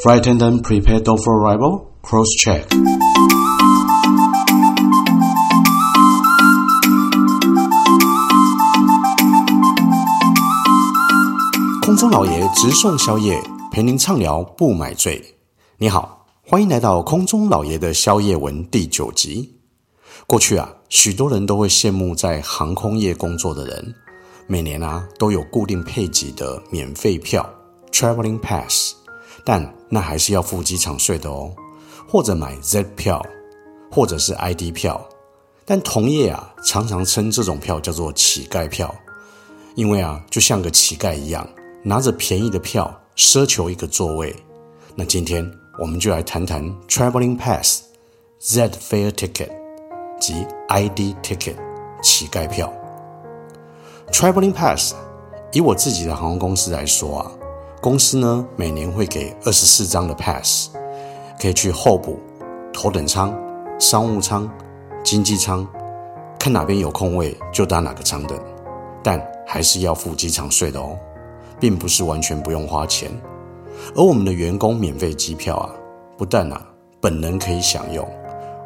Flight attendant, prepare door for arrival. Cross check. 空中老爷直送宵夜，陪您畅聊不买醉。你好，欢迎来到空中老爷的宵夜文第九集。过去啊，许多人都会羡慕在航空业工作的人，每年啊都有固定配给的免费票 （traveling pass），但那还是要付机场税的哦。或者买 Z 票，或者是 ID 票，但同业啊常常称这种票叫做乞丐票，因为啊就像个乞丐一样，拿着便宜的票奢求一个座位。那今天我们就来谈谈 traveling pass Z Fair ticket。及 ID ticket 乞丐票，Traveling Pass。以我自己的航空公司来说啊，公司呢每年会给二十四张的 Pass，可以去候补、头等舱、商务舱、经济舱，看哪边有空位就搭哪个舱等，但还是要付机场税的哦，并不是完全不用花钱。而我们的员工免费机票啊，不但啊本人可以享用，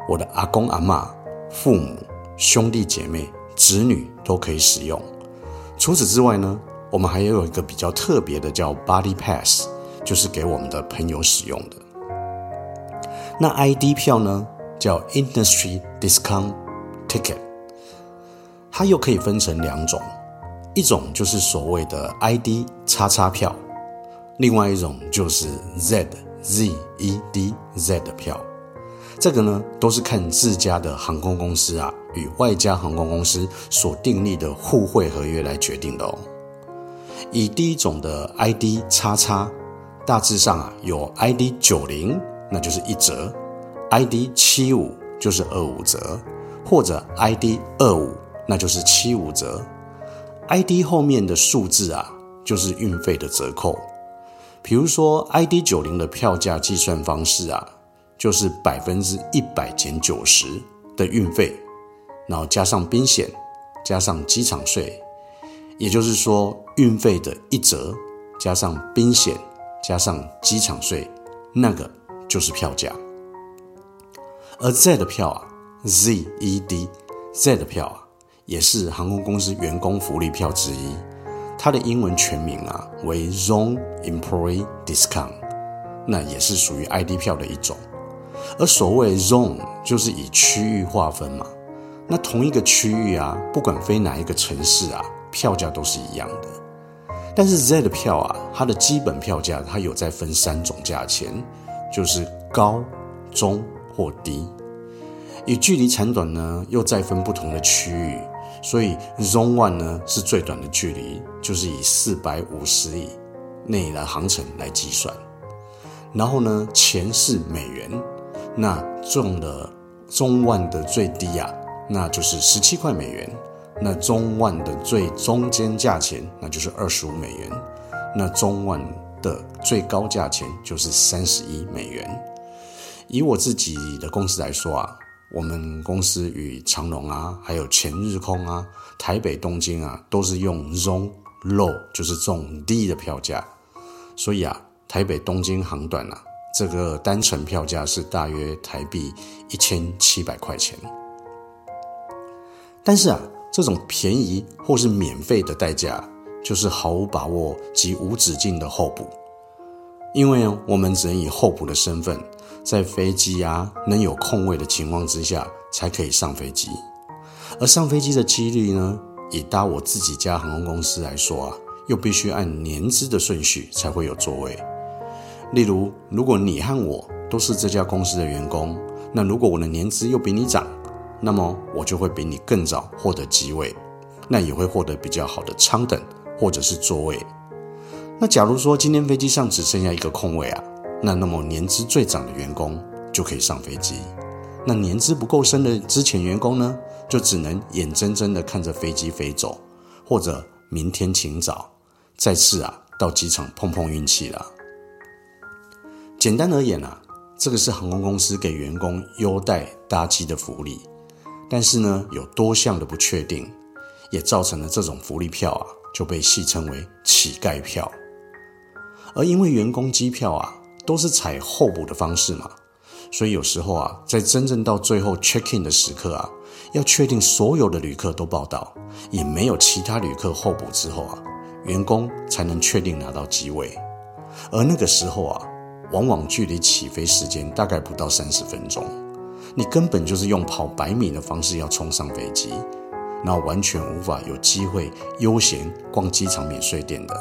我的阿公阿妈。父母、兄弟姐妹、子女都可以使用。除此之外呢，我们还有一个比较特别的，叫 Buddy Pass，就是给我们的朋友使用的。那 ID 票呢，叫 Industry Discount Ticket，它又可以分成两种，一种就是所谓的 ID 叉叉票，另外一种就是 Z Z E D Z 的票。这个呢，都是看自家的航空公司啊，与外加航空公司所订立的互惠合约来决定的哦。以第一种的 ID 叉叉，大致上啊有 ID 九零，那就是一折；ID 七五就是二五折，或者 ID 二五，那就是七五折。ID 后面的数字啊，就是运费的折扣。比如说 ID 九零的票价计算方式啊。就是百分之一百减九十的运费，然后加上冰险，加上机场税，也就是说运费的一折加上冰险加上机场税，那个就是票价。而 Z 的票啊，Z E D Z 的票啊，也是航空公司员工福利票之一，它的英文全名啊为 Zone Employee Discount，那也是属于 ID 票的一种。而所谓 zone 就是以区域划分嘛，那同一个区域啊，不管飞哪一个城市啊，票价都是一样的。但是 Z 的票啊，它的基本票价它有在分三种价钱，就是高、中或低。以距离长短呢，又再分不同的区域，所以 Zone One 呢是最短的距离，就是以四百五十里内的航程来计算。然后呢，钱是美元。那中的中万的最低啊，那就是十七块美元；那中万的最中间价钱，那就是二十五美元；那中万的最高价钱就是三十一美元。以我自己的公司来说啊，我们公司与长荣啊，还有全日空啊、台北东京啊，都是用 Zone Low，就是中低的票价。所以啊，台北东京航段啊。这个单程票价是大约台币一千七百块钱，但是啊，这种便宜或是免费的代价，就是毫无把握及无止境的候补，因为我们只能以候补的身份，在飞机啊能有空位的情况之下，才可以上飞机，而上飞机的几率呢，以搭我自己家航空公司来说啊，又必须按年资的顺序才会有座位。例如，如果你和我都是这家公司的员工，那如果我的年资又比你长，那么我就会比你更早获得机位，那也会获得比较好的舱等或者是座位。那假如说今天飞机上只剩下一个空位啊，那那么年资最长的员工就可以上飞机，那年资不够深的之前员工呢，就只能眼睁睁的看着飞机飞走，或者明天请早，再次啊到机场碰碰运气了。简单而言啊，这个是航空公司给员工优待搭机的福利，但是呢，有多项的不确定，也造成了这种福利票啊就被戏称为乞丐票。而因为员工机票啊都是采候补的方式嘛，所以有时候啊，在真正到最后 check in 的时刻啊，要确定所有的旅客都报到，也没有其他旅客候补之后啊，员工才能确定拿到机位。而那个时候啊，往往距离起飞时间大概不到三十分钟，你根本就是用跑百米的方式要冲上飞机，那完全无法有机会悠闲逛机场免税店的。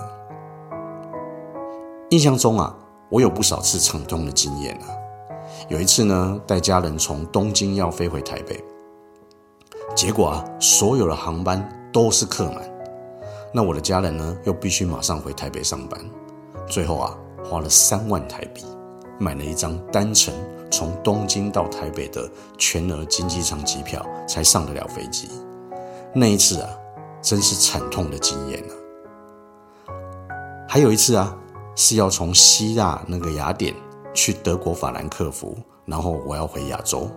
印象中啊，我有不少次长通的经验啊。有一次呢，带家人从东京要飞回台北，结果啊，所有的航班都是客满，那我的家人呢，又必须马上回台北上班。最后啊，花了三万台币买了一张单程从东京到台北的全额经济舱机票，才上得了飞机。那一次啊，真是惨痛的经验啊！还有一次啊，是要从希腊那个雅典去德国法兰克福，然后我要回亚洲。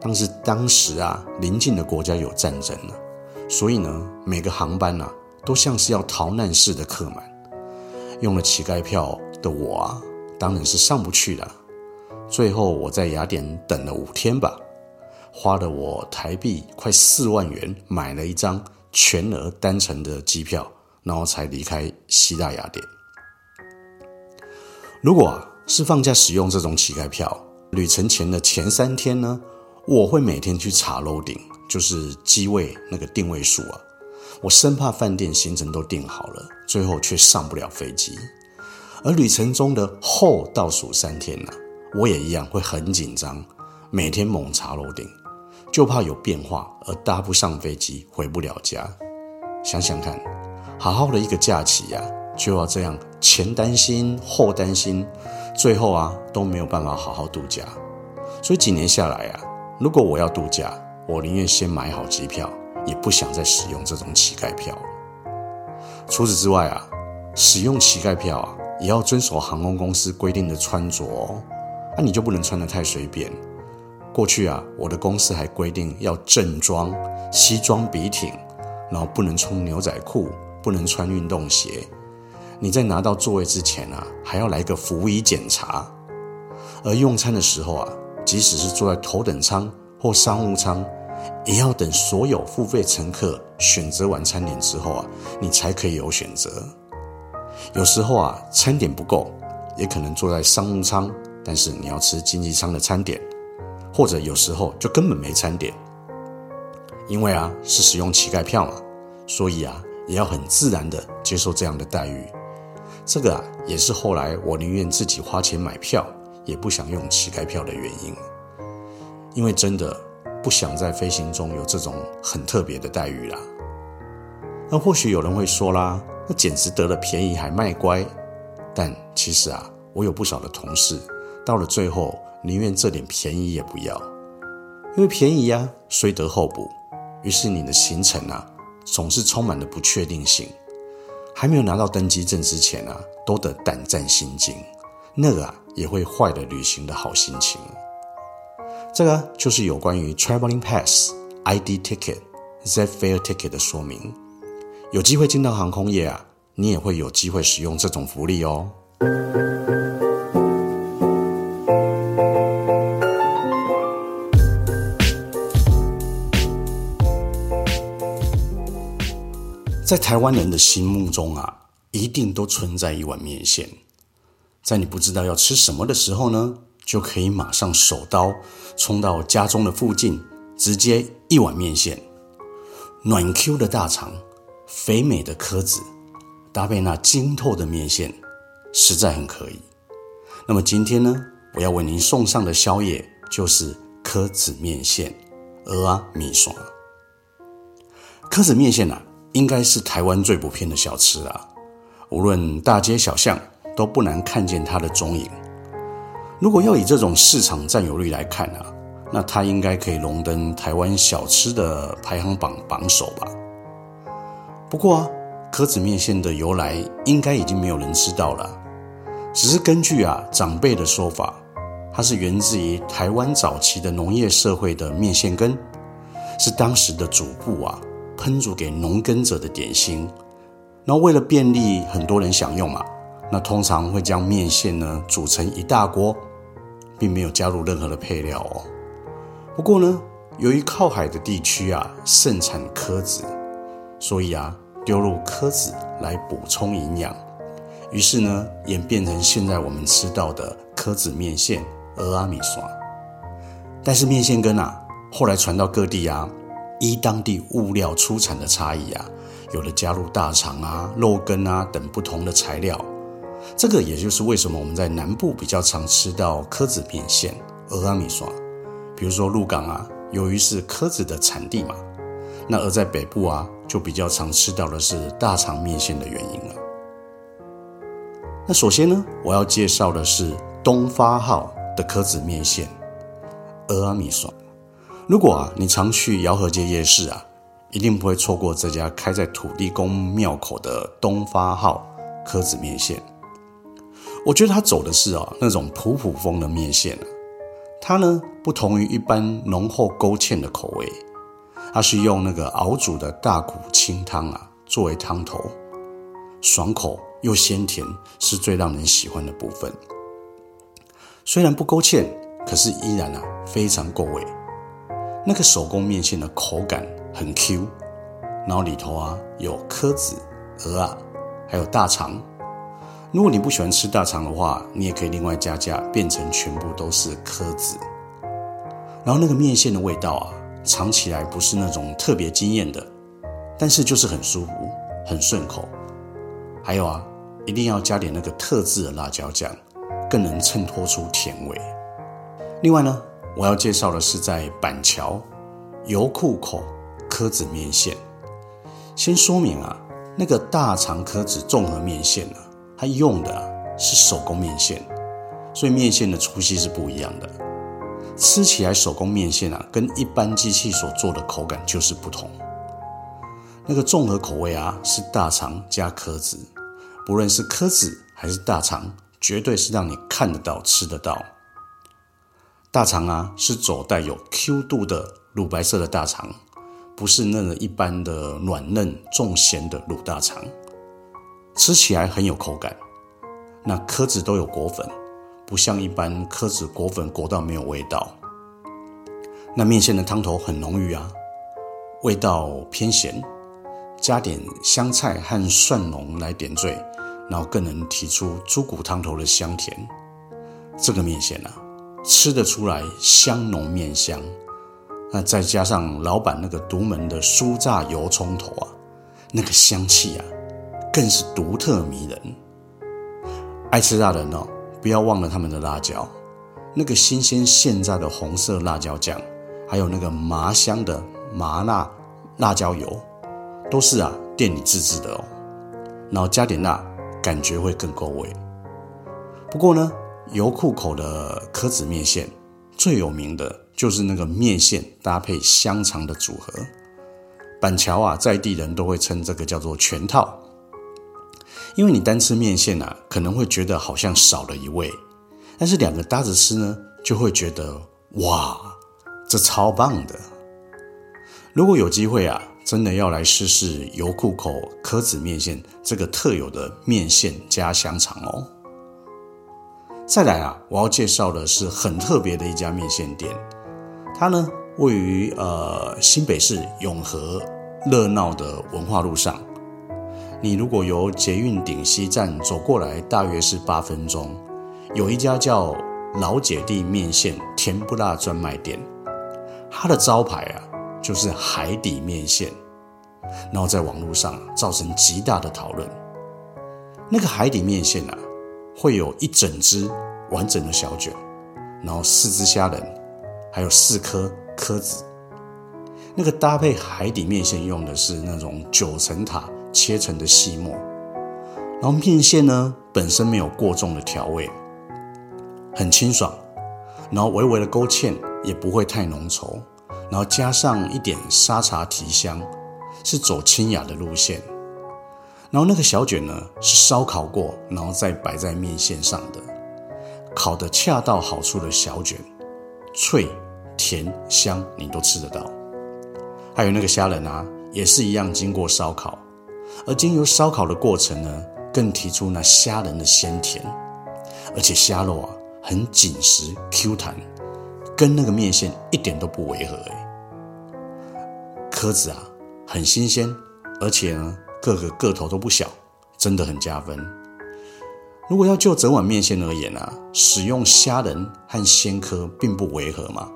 但是当时啊，邻近的国家有战争了，所以呢，每个航班啊，都像是要逃难似的客满。用了乞丐票的我啊，当然是上不去了。最后我在雅典等了五天吧，花了我台币快四万元买了一张全额单程的机票，然后才离开希腊雅典。如果，是放假使用这种乞丐票，旅程前的前三天呢，我会每天去查楼顶就是机位那个定位数啊。我生怕饭店行程都订好了，最后却上不了飞机。而旅程中的后倒数三天呢、啊，我也一样会很紧张，每天猛查楼顶，就怕有变化而搭不上飞机，回不了家。想想看，好好的一个假期呀、就要这样前担心后担心，最后啊都没有办法好好度假。所以几年下来啊，如果我要度假，我宁愿先买好机票。也不想再使用这种乞丐票。除此之外啊，使用乞丐票啊，也要遵守航空公司规定的穿着哦。那、你就不能穿得太随便。过去啊，我的公司还规定要正装、西装笔挺，然后不能穿牛仔裤，不能穿运动鞋。你在拿到座位之前啊，还要来个服仪检查。而用餐的时候啊，即使是坐在头等舱或商务舱。也要等所有付费乘客选择完餐点之后啊，你才可以有选择。有时候啊，餐点不够，也可能坐在商务舱，但是你要吃经济舱的餐点，或者有时候就根本没餐点。因为啊，是使用乞丐票嘛，所以啊，也要很自然的接受这样的待遇。这个啊，也是后来我宁愿自己花钱买票，也不想用乞丐票的原因。因为真的。不想在飞行中有这种很特别的待遇啦。那或许有人会说啦，那简直得了便宜还卖乖。但其实啊，我有不少的同事，到了最后宁愿这点便宜也不要，因为便宜啊，虽得后补。于是你的行程啊，总是充满了不确定性。还没有拿到登机证之前啊，都得胆战心惊，那个啊，也会坏了旅行的好心情。这个就是有关于 Traveling Pass ID Ticket Z-Fare Ticket 的说明。有机会进到航空业啊，你也会有机会使用这种福利哦。在台湾人的心目中啊，一定都存在一碗面线，在你不知道要吃什么的时候呢，就可以马上手刀冲到家中的附近，直接一碗面线，暖 Q 的大肠，肥美的颗子，搭配那晶透的面线，实在很可以。那么今天呢，我要为您送上的宵夜就是颗子面线，蚵仔面线。颗子面线啊，应该是台湾最普遍的小吃啊，无论大街小巷都不难看见它的踪影。如果要以这种市场占有率来看啊，那它应该可以荣登台湾小吃的排行榜榜首吧。不过啊，颗子面线的由来应该已经没有人知道了。只是根据啊长辈的说法，它是源自于台湾早期的农业社会的面线根，是当时的主妇啊烹煮给农耕者的点心。然后为了便利很多人享用嘛。那通常会将面线呢煮成一大锅，并没有加入任何的配料哦。不过呢，由于靠海的地区啊盛产柯子，所以啊丢入柯子来补充营养，于是呢演变成现在我们吃到的柯子面线、蚵仔面线。但是面线根啊，后来传到各地啊，依当地物料出产的差异啊，有的加入大肠啊、肉羹啊等不同的材料。这个也就是为什么我们在南部比较常吃到柯子面线、蚵仔面线。比如说鹿港啊，由于是柯子的产地嘛，那而在北部啊，就比较常吃到的是大肠面线的原因了。那首先呢，我要介绍的是东发号的柯子面线。蚵仔面线，如果啊你常去姚河街夜市啊，一定不会错过这家开在土地公庙口的东发号柯子面线。我觉得它走的是啊那种普普风的面线，它呢不同于一般浓厚勾芡的口味，它是用那个熬煮的大骨清汤啊作为汤头，爽口又鲜甜，是最让人喜欢的部分。虽然不勾芡。可是依然啊非常够味，那个手工面线的口感很 Q，然后里头啊有柯子、鹅啊，还有大肠。如果你不喜欢吃大肠的话，你也可以另外加价，变成全部都是柯子。然后那个面线的味道啊，尝起来不是那种特别惊艳的，但是就是很舒服、很顺口。还有啊，一定要加点那个特制的辣椒酱，更能衬托出甜味。另外呢，我要介绍的是在板桥油库口柯子面线。先说明啊，那个大肠柯子综合面线呢，它用的是手工面线，所以面线的粗细是不一样的。吃起来手工面线啊，跟一般机器所做的口感就是不同。那个综合口味啊，是大肠加柯子，不论是柯子还是大肠，绝对是让你看得到、吃得到。大肠啊，是走带有 Q 度的乳白色的大肠，不是那一般的软嫩重咸的卤大肠，吃起来很有口感。那柯子都有裹粉，不像一般柯子裹粉裹到没有味道。那面线的汤头很浓郁啊，味道偏咸，加点香菜和蒜蓉来点缀，然后更能提出猪骨汤头的香甜。这个面线啊。吃得出来香浓面香，那再加上老板那个独门的酥炸油葱头啊，那个香气啊，更是独特迷人。爱吃辣的人哦，不要忘了他们的辣椒，那个新鲜现榨的红色辣椒酱，还有那个麻香的麻辣辣椒油，都是啊店里自制的哦。然后加点辣，感觉会更够味。不过呢。油库口的柯子面线最有名的就是那个面线搭配香肠的组合。板桥啊，在地人都会称这个叫做全套，因为你单吃面线啊，可能会觉得好像少了一味，但是两个搭着吃呢，就会觉得哇，这超棒的。如果有机会啊，真的要来试试油库口柯子面线这个特有的面线加香肠哦。再来啊，我要介绍的是很特别的一家面线店，它呢位于呃新北市永和热闹的文化路上。你如果由捷运顶溪站走过来，大约是八分钟，有一家叫老姐弟面线甜不辣专卖店，它的招牌啊就是海底面线，然后在网络上造成极大的讨论。那个海底面线啊。会有一整只完整的小卷，然后四只虾仁，还有四颗颗子。那个搭配海底面线用的是那种九层塔切成的细末，然后面线呢本身没有过重的调味，很清爽，然后微微的勾芡也不会太浓稠，然后加上一点沙茶提香，是走清雅的路线。然后那个小卷呢，是烧烤过，然后再摆在面线上的，烤得恰到好处的小卷，脆、甜、香，你都吃得到。还有那个虾仁啊，也是一样经过烧烤，而经由烧烤的过程呢，更提出那虾仁的鲜甜，而且虾肉啊很紧实 Q 弹，跟那个面线一点都不违和哎。壳子啊很新鲜，而且呢个个个头都不小，真的很加分。如果要就整碗面线而言啊，使用虾仁和鲜颗并不违和嘛。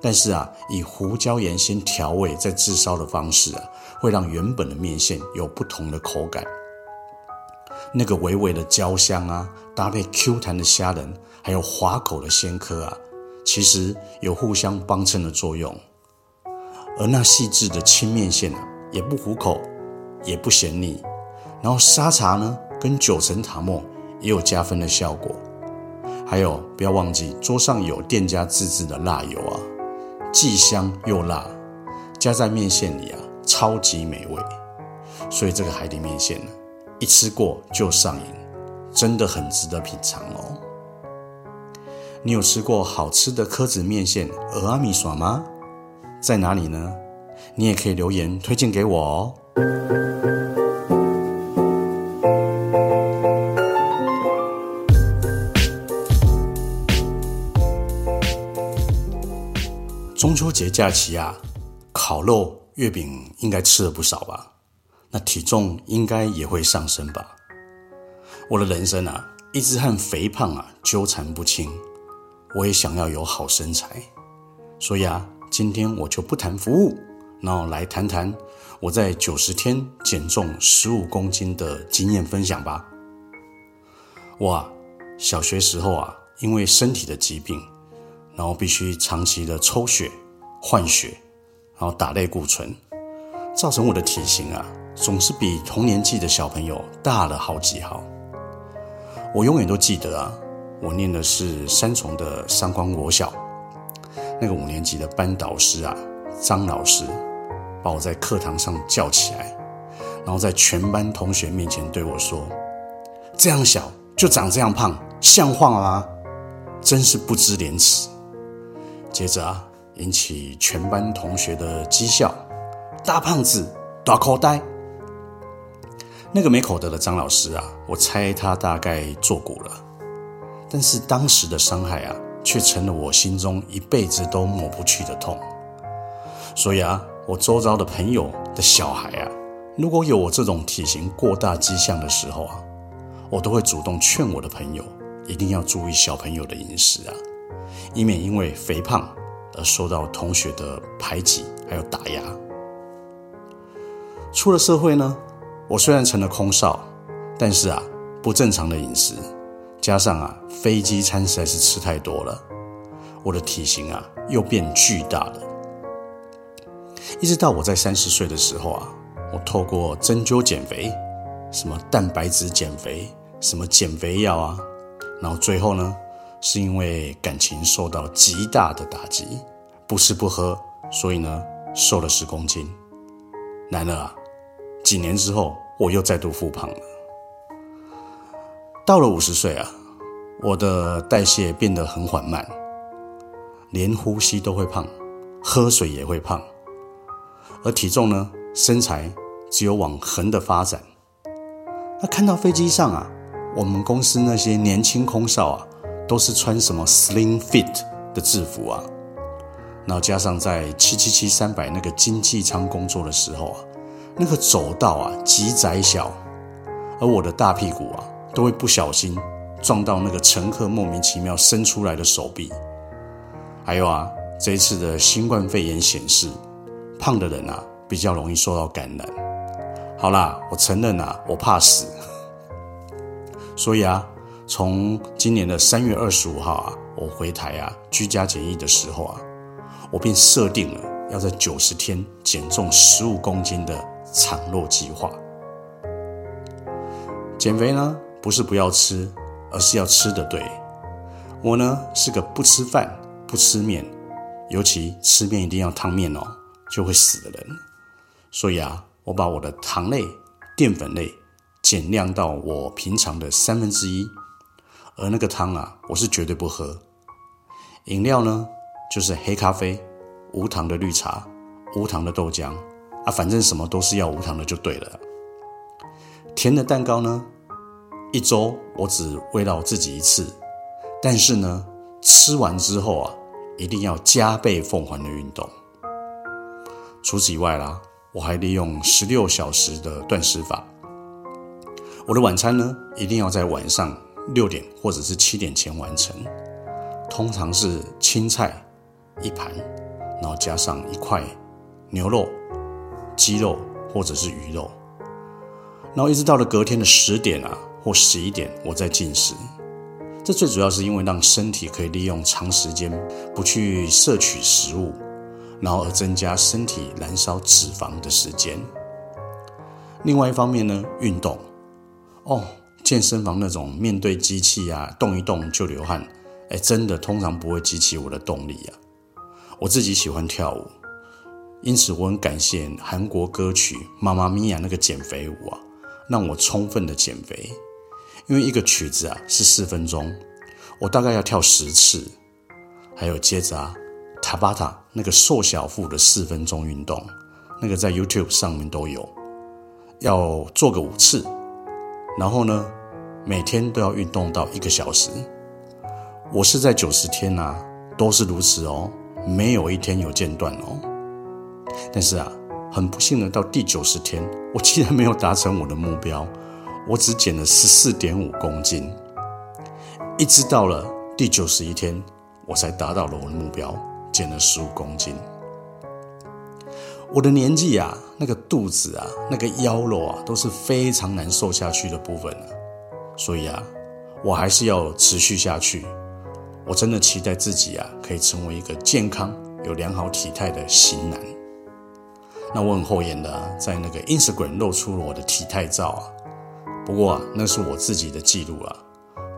但是啊，以胡椒盐先调味再炙烧的方式啊，会让原本的面线有不同的口感。那个微微的焦香啊，搭配 Q 弹的虾仁，还有滑口的鲜颗啊，其实有互相帮衬的作用。而那细致的青面线啊，也不糊口，也不咸腻。然后沙茶呢，跟九层塔莫。也有加分的效果，还有不要忘记桌上有店家自制的辣油啊，既香又辣，加在面线里啊，超级美味。所以这个海底面线呢，一吃过就上瘾，真的很值得品尝哦。你有吃过好吃的蚵仔面线蚵仔面线吗？在哪里呢？你也可以留言推荐给我哦。中秋节假期啊，烤肉、月饼应该吃了不少吧？那体重应该也会上升吧？我的人生啊，一直和肥胖啊纠缠不清。我也想要有好身材，所以啊，今天我就不谈服务，然后来谈谈我在九十天减重十五公斤的经验分享吧。我啊，小学时候啊，因为身体的疾病。然后必须长期的抽血、换血，然后打类固醇，造成我的体型啊总是比同年纪的小朋友大了好几号。我永远都记得啊，我念的是三重的三光国小，那个五年级的班导师啊张老师，把我在课堂上叫起来，然后在全班同学面前对我说：“这样小就长这样胖，像话吗？真是不知廉耻。”接着啊，引起全班同学的讥笑，大胖子，大口呆。那个没口德的张老师啊，我猜他大概作古了，但是当时的伤害啊，却成了我心中一辈子都抹不去的痛。所以啊，我周遭的朋友的小孩啊，如果有我这种体型过大迹象的时候啊，我都会主动劝我的朋友一定要注意小朋友的饮食啊。以免因为肥胖而受到同学的排挤还有打压。出了社会呢，我虽然成了空少，但是啊，不正常的饮食加上啊飞机餐实在是吃太多了，我的体型啊又变巨大了。一直到我在三十岁的时候啊，我透过针灸减肥，什么蛋白质减肥，什么减肥药啊，然后最后呢。是因为感情受到极大的打击，不吃不喝，所以呢瘦了十公斤。然而啊，几年之后我又再度复胖了。到了五十岁啊，我的代谢变得很缓慢，连呼吸都会胖，喝水也会胖，而体重呢，身材只有往横的发展。那看到飞机上啊，我们公司那些年轻空少啊。都是穿什么 Slim Fit 的制服啊，然后加上在七七七三百那个经济舱工作的时候啊，那个走道啊极窄小，而我的大屁股啊都会不小心撞到那个乘客莫名其妙伸出来的手臂。还有啊，这一次的新冠肺炎显示，胖的人啊比较容易受到感染。好啦，我承认啊，我怕死，所以啊。从今年的三月二十五号啊，我回台啊居家检疫的时候啊，我便设定了要在九十天减重十五公斤的长肉计划。减肥呢，不是不要吃，而是要吃的对。我呢是个不吃饭、不吃面，尤其吃面一定要烫面哦，就会死的人。所以啊，我把我的糖类、淀粉类减量到我平常的三分之一。而那个汤啊，我是绝对不喝。饮料呢，就是黑咖啡、无糖的绿茶、无糖的豆浆啊，反正什么都是要无糖的就对了。甜的蛋糕呢，一周我只喂到自己一次，但是呢，吃完之后啊，一定要加倍奉还的运动。除此以外啦，我还利用十六小时的断食法。我的晚餐呢，一定要在晚上六点或者是七点前完成，通常是青菜一盘，然后加上一块牛肉、鸡肉或者是鱼肉，然后一直到了隔天的十点啊或十一点，我再进食。这最主要是因为让身体可以利用长时间不去摄取食物，然后而增加身体燃烧脂肪的时间。另外一方面呢，运动。哦，健身房那种面对机器啊，动一动就流汗，哎，真的通常不会激起我的动力啊。我自己喜欢跳舞，因此我很感谢韩国歌曲《妈妈咪呀》那个减肥舞啊，让我充分的减肥。因为一个曲子啊是四分钟，我大概要跳十次。还有接着啊，塔巴塔那个瘦小腹的四分钟运动，那个在 YouTube 上面都有，要做个五次。然后呢，每天都要运动到一个小时。我是在九十天呐、啊，都是如此哦，没有一天有间断哦。但是啊，很不幸的，到第九十天，我竟然没有达成我的目标，我只减了十四点五公斤。一直到了第九十一天，我才达到了我的目标，减了十五公斤。我的年纪啊，那个肚子啊，那个腰肉啊，都是非常难瘦下去的部分。所以啊，我还是要持续下去。我真的期待自己啊，可以成为一个健康、有良好体态的型男。那我很厚颜的，在那个 Instagram 露出了我的体态照啊。不过，那是我自己的记录啊，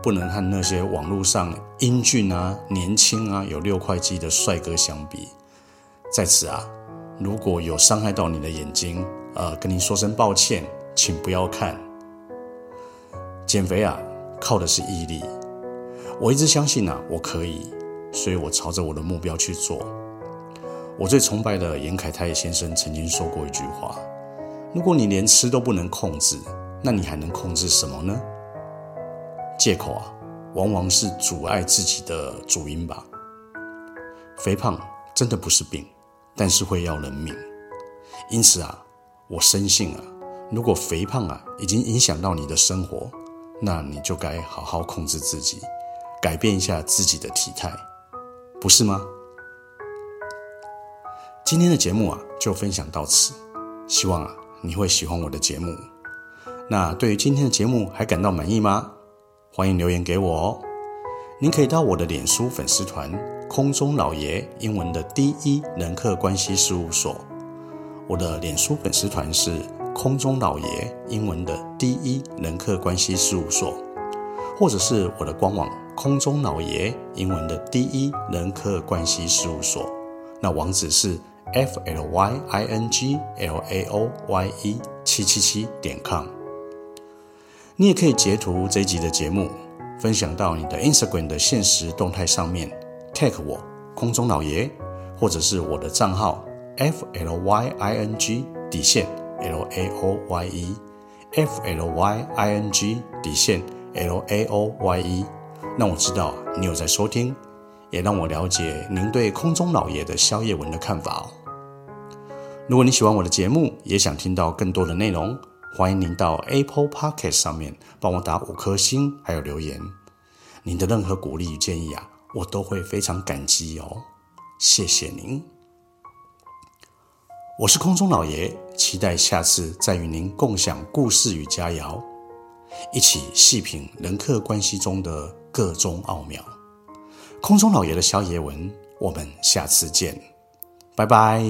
不能和那些网络上英俊啊、年轻啊、有六块肌的帅哥相比。在此啊。如果有伤害到你的眼睛，呃，跟你说声抱歉，请不要看。减肥啊，靠的是毅力。我一直相信啊，我可以，所以我朝着我的目标去做。我最崇拜的严凯泰先生曾经说过一句话：如果你连吃都不能控制，那你还能控制什么呢？借口啊，往往是阻碍自己的主因吧。肥胖真的不是病。但是会要人命，因此啊，我深信啊，如果肥胖啊已经影响到你的生活，那你就该好好控制自己，改变一下自己的体态，不是吗？今天的节目啊就分享到此，希望啊你会喜欢我的节目。那对于今天的节目还感到满意吗？欢迎留言给我哦。您可以到我的脸书粉丝团。空中老爷英文的第一人客关系事务所，我的脸书粉丝团是空中老爷英文的第一人客关系事务所，或者是我的官网空中老爷英文的第一人客关系事务所，那网址是 f l y i n g l a o y e 七七七点 com。你也可以截图这一集的节目，分享到你的 Instagram 的现实动态上面。tag 我空中老爷，或者是我的账号 f l y i n g 底线 l a o y e f l y i n g 底线 l a o y e，让我知道你有在收听，也让我了解您对空中老爷的宵夜文的看法哦。如果你喜欢我的节目，也想听到更多的内容，欢迎您到 Apple Podcast 上面帮我打五颗星，还有留言，您的任何鼓励与建议啊。我都会非常感激哦，谢谢您。我是空中老爷，期待下次再与您共享故事与佳肴，一起细品人客关系中的各种奥妙。空中老爷的宵夜文，我们下次见，拜拜。